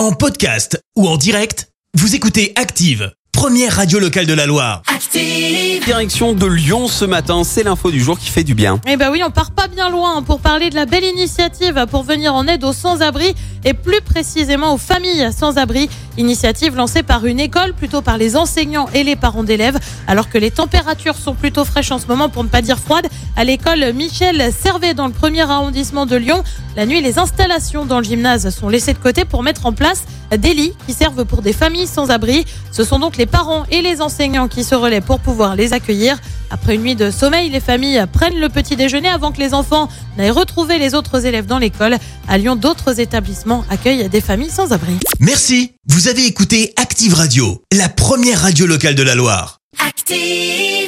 En podcast ou en direct, vous écoutez Active, première radio locale de la Loire. Active. Direction de Lyon ce matin, c'est l'info du jour qui fait du bien. Eh ben oui, on part pas bien loin pour parler de la belle initiative pour venir en aide aux sans-abri et plus précisément aux familles sans-abri. Initiative lancée par une école, plutôt par les enseignants et les parents d'élèves. Alors que les températures sont plutôt fraîches en ce moment, pour ne pas dire froides, à l'école Michel Servet dans le premier arrondissement de Lyon, la nuit, les installations dans le gymnase sont laissées de côté pour mettre en place des lits qui servent pour des familles sans abri. Ce sont donc les parents et les enseignants qui se relaient pour pouvoir les accueillir. Après une nuit de sommeil, les familles prennent le petit déjeuner avant que les enfants n'aient retrouvé les autres élèves dans l'école. À Lyon, d'autres établissements accueillent des familles sans abri. Merci, vous avez écouté Active Radio, la première radio locale de la Loire. Active.